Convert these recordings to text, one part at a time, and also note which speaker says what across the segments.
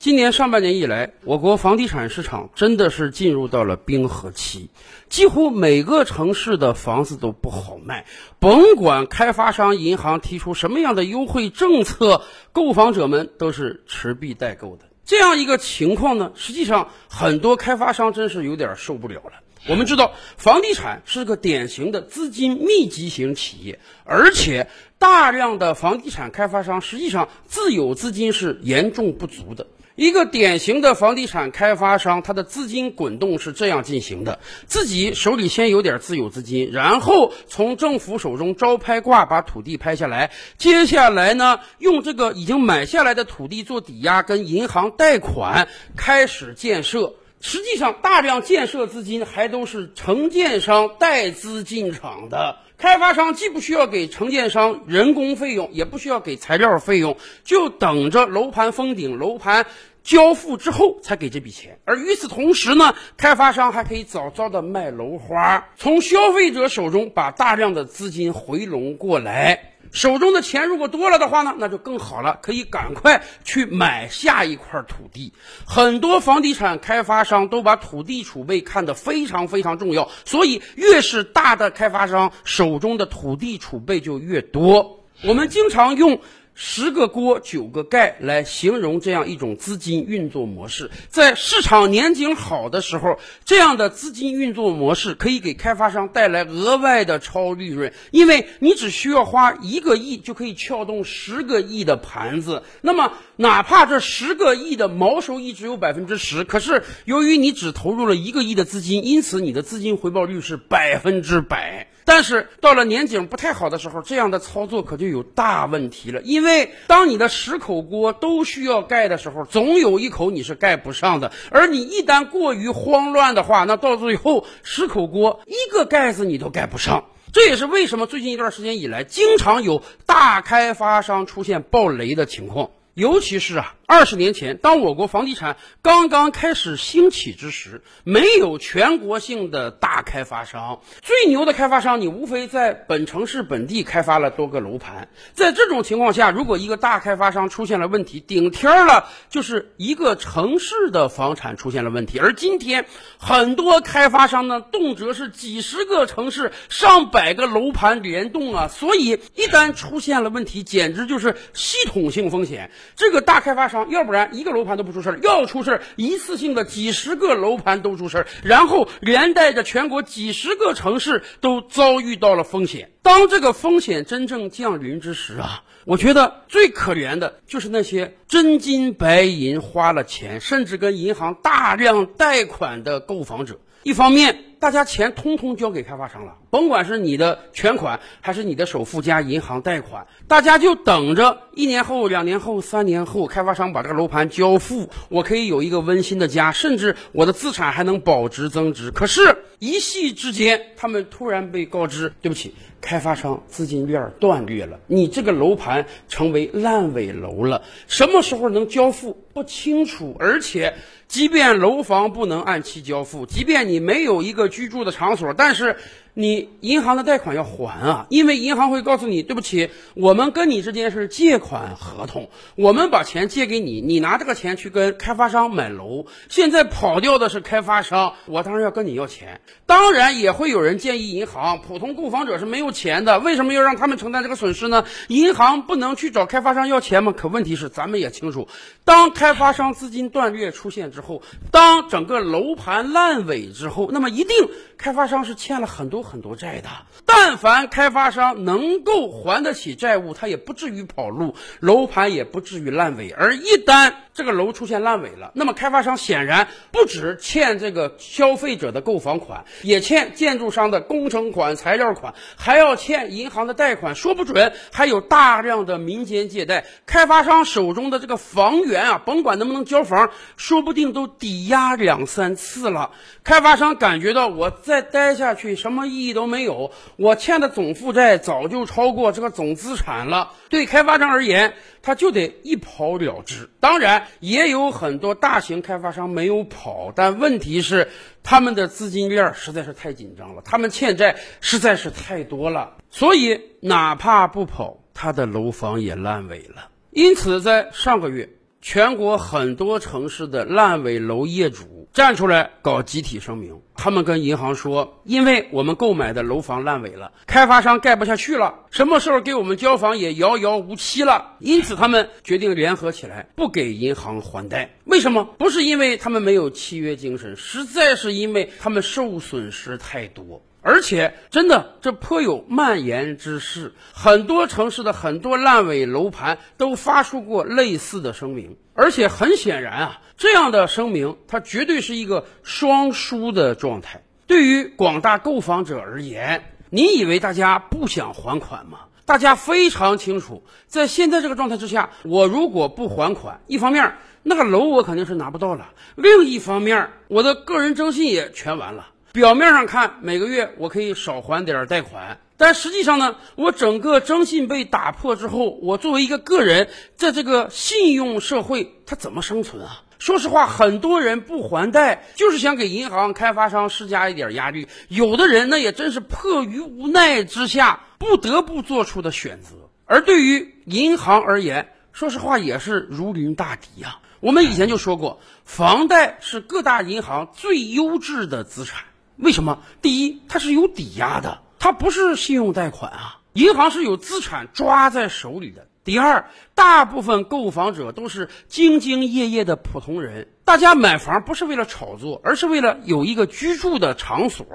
Speaker 1: 今年上半年以来，我国房地产市场真的是进入到了冰河期，几乎每个城市的房子都不好卖。甭管开发商、银行提出什么样的优惠政策，购房者们都是持币待购的。这样一个情况呢，实际上很多开发商真是有点受不了了。我们知道，房地产是个典型的资金密集型企业，而且大量的房地产开发商实际上自有资金是严重不足的。一个典型的房地产开发商，他的资金滚动是这样进行的：自己手里先有点自有资金，然后从政府手中招拍挂把土地拍下来，接下来呢，用这个已经买下来的土地做抵押，跟银行贷款开始建设。实际上，大量建设资金还都是承建商带资进场的。开发商既不需要给承建商人工费用，也不需要给材料费用，就等着楼盘封顶、楼盘交付之后才给这笔钱。而与此同时呢，开发商还可以早早的卖楼花，从消费者手中把大量的资金回笼过来。手中的钱如果多了的话呢，那就更好了，可以赶快去买下一块土地。很多房地产开发商都把土地储备看得非常非常重要，所以越是大的开发商手中的土地储备就越多。我们经常用。十个锅九个盖来形容这样一种资金运作模式，在市场年景好的时候，这样的资金运作模式可以给开发商带来额外的超利润，因为你只需要花一个亿就可以撬动十个亿的盘子。那么，哪怕这十个亿的毛收益只有百分之十，可是由于你只投入了一个亿的资金，因此你的资金回报率是百分之百。但是到了年景不太好的时候，这样的操作可就有大问题了。因为当你的十口锅都需要盖的时候，总有一口你是盖不上的。而你一旦过于慌乱的话，那到最后十口锅一个盖子你都盖不上。这也是为什么最近一段时间以来，经常有大开发商出现爆雷的情况。尤其是啊，二十年前，当我国房地产刚刚开始兴起之时，没有全国性的大开发商，最牛的开发商，你无非在本城市本地开发了多个楼盘。在这种情况下，如果一个大开发商出现了问题，顶天了就是一个城市的房产出现了问题。而今天，很多开发商呢，动辄是几十个城市、上百个楼盘联动啊，所以一旦出现了问题，简直就是系统性风险。这个大开发商，要不然一个楼盘都不出事儿，要出事儿，一次性的几十个楼盘都出事儿，然后连带着全国几十个城市都遭遇到了风险。当这个风险真正降临之时啊，我觉得最可怜的就是那些真金白银花了钱，甚至跟银行大量贷款的购房者。一方面，大家钱通通交给开发商了，甭管是你的全款还是你的首付加银行贷款，大家就等着一年后、两年后、三年后，开发商把这个楼盘交付，我可以有一个温馨的家，甚至我的资产还能保值增值。可是，一夕之间，他们突然被告知，对不起，开发商资金链断裂了，你这个楼盘成为烂尾楼了，什么时候能交付不清楚，而且。即便楼房不能按期交付，即便你没有一个居住的场所，但是。你银行的贷款要还啊，因为银行会告诉你，对不起，我们跟你之间是借款合同，我们把钱借给你，你拿这个钱去跟开发商买楼，现在跑掉的是开发商，我当然要跟你要钱。当然也会有人建议银行，普通购房者是没有钱的，为什么要让他们承担这个损失呢？银行不能去找开发商要钱吗？可问题是，咱们也清楚，当开发商资金断裂出现之后，当整个楼盘烂尾之后，那么一定开发商是欠了很多。有很多债的，但凡开发商能够还得起债务，他也不至于跑路，楼盘也不至于烂尾。而一旦这个楼出现烂尾了，那么开发商显然不止欠这个消费者的购房款，也欠建筑商的工程款、材料款，还要欠银行的贷款，说不准还有大量的民间借贷。开发商手中的这个房源啊，甭管能不能交房，说不定都抵押两三次了。开发商感觉到我再待下去，什么意？义都没有，我欠的总负债早就超过这个总资产了。对开发商而言，他就得一跑了之。当然，也有很多大型开发商没有跑，但问题是他们的资金链实在是太紧张了，他们欠债实在是太多了，所以哪怕不跑，他的楼房也烂尾了。因此，在上个月。全国很多城市的烂尾楼业主站出来搞集体声明，他们跟银行说，因为我们购买的楼房烂尾了，开发商盖不下去了，什么时候给我们交房也遥遥无期了，因此他们决定联合起来，不给银行还贷。为什么？不是因为他们没有契约精神，实在是因为他们受损失太多。而且，真的，这颇有蔓延之势。很多城市的很多烂尾楼盘都发出过类似的声明。而且很显然啊，这样的声明它绝对是一个双输的状态。对于广大购房者而言，你以为大家不想还款吗？大家非常清楚，在现在这个状态之下，我如果不还款，一方面那个楼我肯定是拿不到了；另一方面，我的个人征信也全完了。表面上看，每个月我可以少还点贷款，但实际上呢，我整个征信被打破之后，我作为一个个人，在这个信用社会，他怎么生存啊？说实话，很多人不还贷，就是想给银行开发商施加一点压力。有的人那也真是迫于无奈之下，不得不做出的选择。而对于银行而言，说实话也是如临大敌呀。我们以前就说过，房贷是各大银行最优质的资产。为什么？第一，它是有抵押的，它不是信用贷款啊，银行是有资产抓在手里的。第二，大部分购房者都是兢兢业业的普通人，大家买房不是为了炒作，而是为了有一个居住的场所。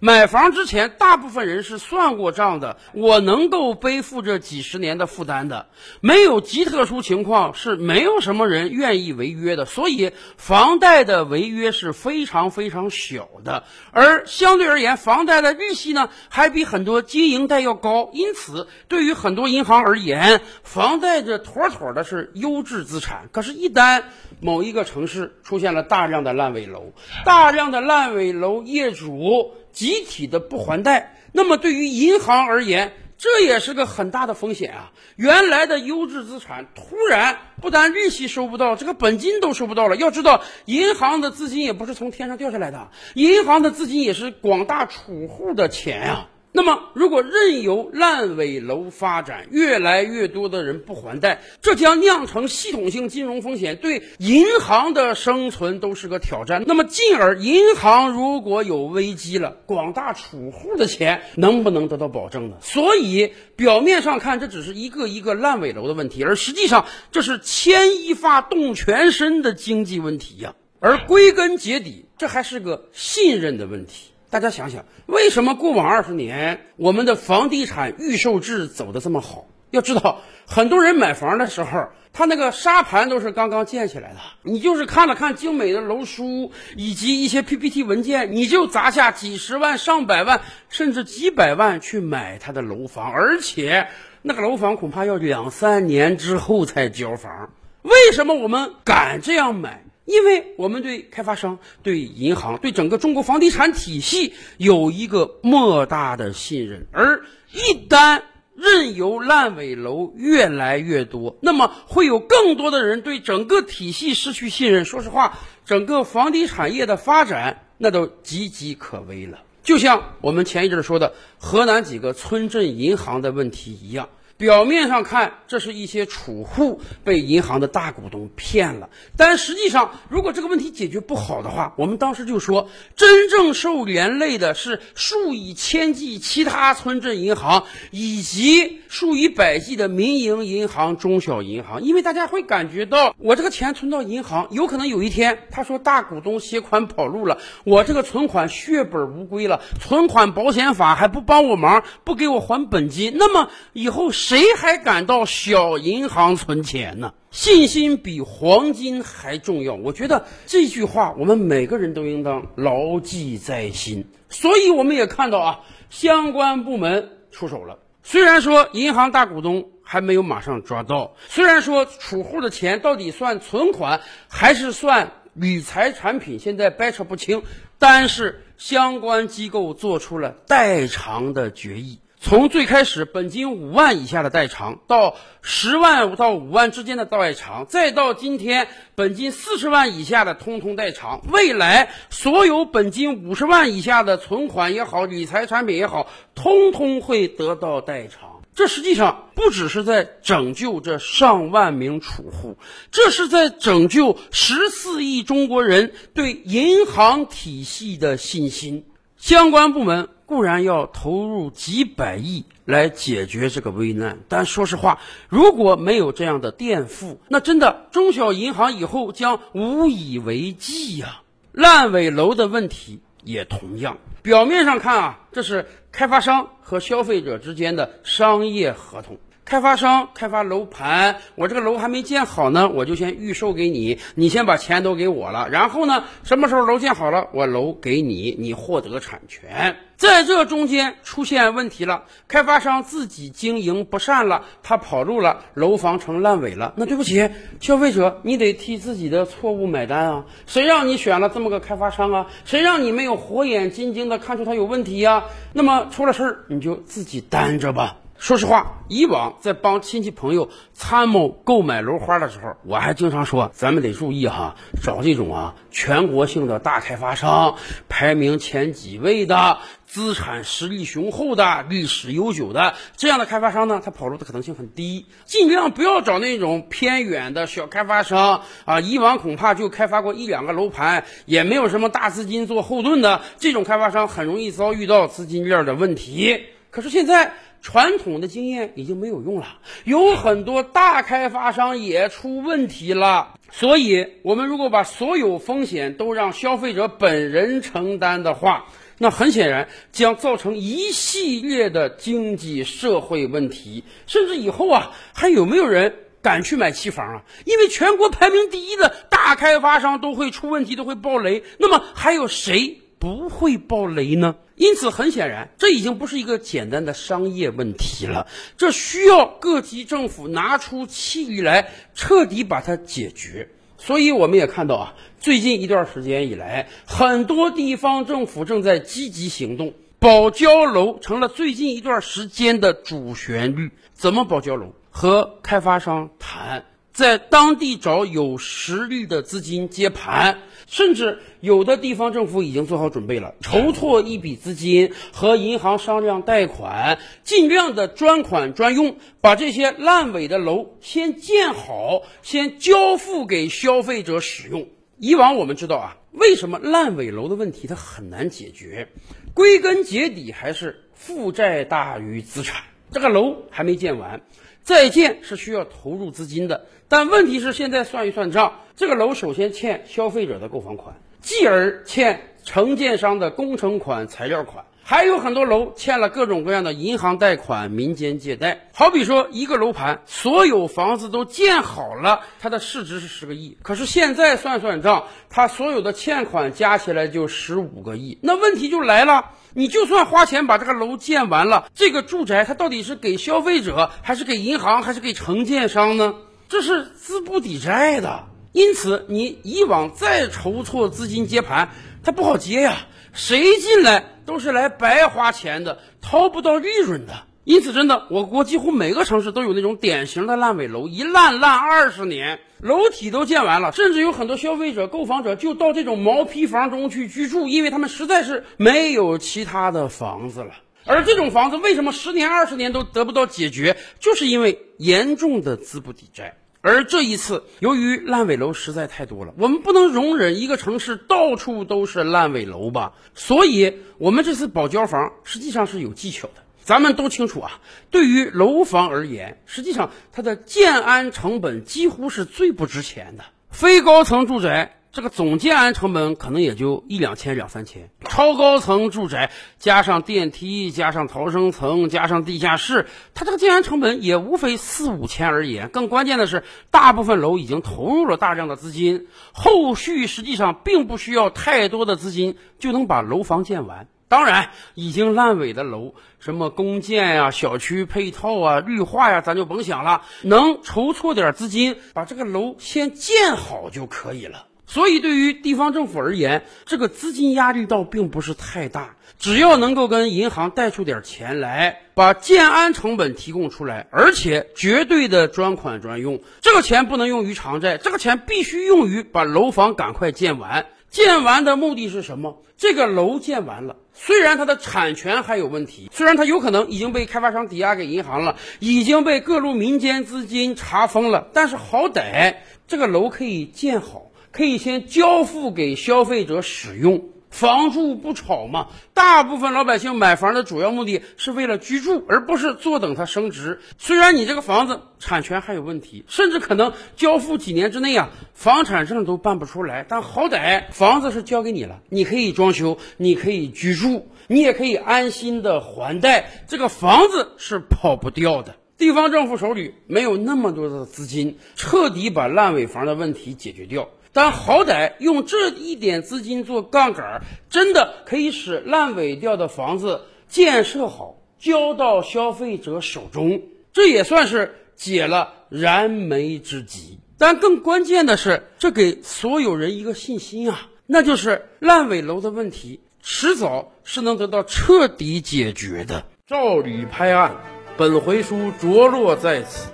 Speaker 1: 买房之前，大部分人是算过账的，我能够背负这几十年的负担的，没有极特殊情况是没有什么人愿意违约的，所以房贷的违约是非常非常小的，而相对而言，房贷的利息呢还比很多经营贷要高，因此对于很多银行而言，房贷这妥妥的是优质资产。可是，一旦某一个城市出现了大量的烂尾楼，大量的烂尾楼业主。集体的不还贷，那么对于银行而言，这也是个很大的风险啊！原来的优质资产突然不但利息收不到，这个本金都收不到了。要知道，银行的资金也不是从天上掉下来的，银行的资金也是广大储户的钱啊。那么，如果任由烂尾楼发展，越来越多的人不还贷，这将酿成系统性金融风险，对银行的生存都是个挑战。那么，进而银行如果有危机了，广大储户的钱能不能得到保证呢？所以，表面上看这只是一个一个烂尾楼的问题，而实际上这是牵一发动全身的经济问题呀。而归根结底，这还是个信任的问题。大家想想，为什么过往二十年我们的房地产预售制走的这么好？要知道，很多人买房的时候，他那个沙盘都是刚刚建起来的，你就是看了看精美的楼书以及一些 PPT 文件，你就砸下几十万、上百万，甚至几百万去买他的楼房，而且那个楼房恐怕要两三年之后才交房。为什么我们敢这样买？因为我们对开发商、对银行、对整个中国房地产体系有一个莫大的信任，而一旦任由烂尾楼越来越多，那么会有更多的人对整个体系失去信任。说实话，整个房地产业的发展那都岌岌可危了。就像我们前一阵说的河南几个村镇银行的问题一样。表面上看，这是一些储户被银行的大股东骗了，但实际上，如果这个问题解决不好的话，我们当时就说，真正受连累的是数以千计其他村镇银行以及数以百计的民营银行、中小银行，因为大家会感觉到，我这个钱存到银行，有可能有一天他说大股东携款跑路了，我这个存款血本无归了，存款保险法还不帮我忙，不给我还本金，那么以后。谁还敢到小银行存钱呢？信心比黄金还重要。我觉得这句话我们每个人都应当牢记在心。所以我们也看到啊，相关部门出手了。虽然说银行大股东还没有马上抓到，虽然说储户的钱到底算存款还是算理财产品，现在掰扯不清，但是相关机构做出了代偿的决议。从最开始本金五万以下的代偿，到十万到五万之间的代偿，再到今天本金四十万以下的通通代偿。未来所有本金五十万以下的存款也好，理财产品也好，通通会得到代偿。这实际上不只是在拯救这上万名储户，这是在拯救十四亿中国人对银行体系的信心。相关部门固然要投入几百亿来解决这个危难，但说实话，如果没有这样的垫付，那真的中小银行以后将无以为继呀。烂尾楼的问题也同样。表面上看啊，这是开发商和消费者之间的商业合同。开发商开发楼盘，我这个楼还没建好呢，我就先预售给你，你先把钱都给我了，然后呢，什么时候楼建好了，我楼给你，你获得产权。在这中间出现问题了，开发商自己经营不善了，他跑路了，楼房成烂尾了，那对不起，消费者你得替自己的错误买单啊！谁让你选了这么个开发商啊？谁让你没有火眼金睛的看出他有问题呀？那么出了事儿，你就自己担着吧。说实话，以往在帮亲戚朋友参谋购买楼花的时候，我还经常说，咱们得注意哈，找这种啊全国性的大开发商，排名前几位的，资产实力雄厚的，历史悠久的这样的开发商呢，他跑路的可能性很低。尽量不要找那种偏远的小开发商啊，以往恐怕就开发过一两个楼盘，也没有什么大资金做后盾的，这种开发商很容易遭遇到资金链的问题。可是现在。传统的经验已经没有用了，有很多大开发商也出问题了。所以，我们如果把所有风险都让消费者本人承担的话，那很显然将造成一系列的经济社会问题，甚至以后啊，还有没有人敢去买期房啊？因为全国排名第一的大开发商都会出问题，都会爆雷，那么还有谁？不会爆雷呢，因此很显然，这已经不是一个简单的商业问题了，这需要各级政府拿出气力来彻底把它解决。所以我们也看到啊，最近一段时间以来，很多地方政府正在积极行动，保交楼成了最近一段时间的主旋律。怎么保交楼？和开发商谈。在当地找有实力的资金接盘，甚至有的地方政府已经做好准备了，筹措一笔资金和银行商量贷款，尽量的专款专用，把这些烂尾的楼先建好，先交付给消费者使用。以往我们知道啊，为什么烂尾楼的问题它很难解决？归根结底还是负债大于资产，这个楼还没建完。在建是需要投入资金的，但问题是现在算一算账，这个楼首先欠消费者的购房款，继而欠承建商的工程款、材料款，还有很多楼欠了各种各样的银行贷款、民间借贷。好比说一个楼盘，所有房子都建好了，它的市值是十个亿，可是现在算算账，它所有的欠款加起来就十五个亿，那问题就来了。你就算花钱把这个楼建完了，这个住宅它到底是给消费者，还是给银行，还是给承建商呢？这是资不抵债的。因此，你以往再筹措资金接盘，它不好接呀。谁进来都是来白花钱的，掏不到利润的。因此，真的，我国几乎每个城市都有那种典型的烂尾楼，一烂烂二十年，楼体都建完了，甚至有很多消费者、购房者就到这种毛坯房中去居住，因为他们实在是没有其他的房子了。而这种房子为什么十年、二十年都得不到解决，就是因为严重的资不抵债。而这一次，由于烂尾楼实在太多了，我们不能容忍一个城市到处都是烂尾楼吧？所以，我们这次保交房实际上是有技巧的。咱们都清楚啊，对于楼房而言，实际上它的建安成本几乎是最不值钱的。非高层住宅这个总建安成本可能也就一两千、两三千，超高层住宅加上电梯、加上逃生层、加上地下室，它这个建安成本也无非四五千而已。更关键的是，大部分楼已经投入了大量的资金，后续实际上并不需要太多的资金就能把楼房建完。当然，已经烂尾的楼，什么公建呀、小区配套啊、绿化呀，咱就甭想了。能筹措点资金，把这个楼先建好就可以了。所以，对于地方政府而言，这个资金压力倒并不是太大。只要能够跟银行贷出点钱来，把建安成本提供出来，而且绝对的专款专用，这个钱不能用于偿债，这个钱必须用于把楼房赶快建完。建完的目的是什么？这个楼建完了，虽然它的产权还有问题，虽然它有可能已经被开发商抵押给银行了，已经被各路民间资金查封了，但是好歹这个楼可以建好，可以先交付给消费者使用。房住不炒嘛，大部分老百姓买房的主要目的是为了居住，而不是坐等它升值。虽然你这个房子产权还有问题，甚至可能交付几年之内啊，房产证都办不出来，但好歹房子是交给你了，你可以装修，你可以居住，你也可以安心的还贷，这个房子是跑不掉的。地方政府手里没有那么多的资金，彻底把烂尾房的问题解决掉。但好歹用这一点资金做杠杆，真的可以使烂尾掉的房子建设好，交到消费者手中，这也算是解了燃眉之急。但更关键的是，这给所有人一个信心啊，那就是烂尾楼的问题迟早是能得到彻底解决的。
Speaker 2: 照理拍案，本回书着落在此。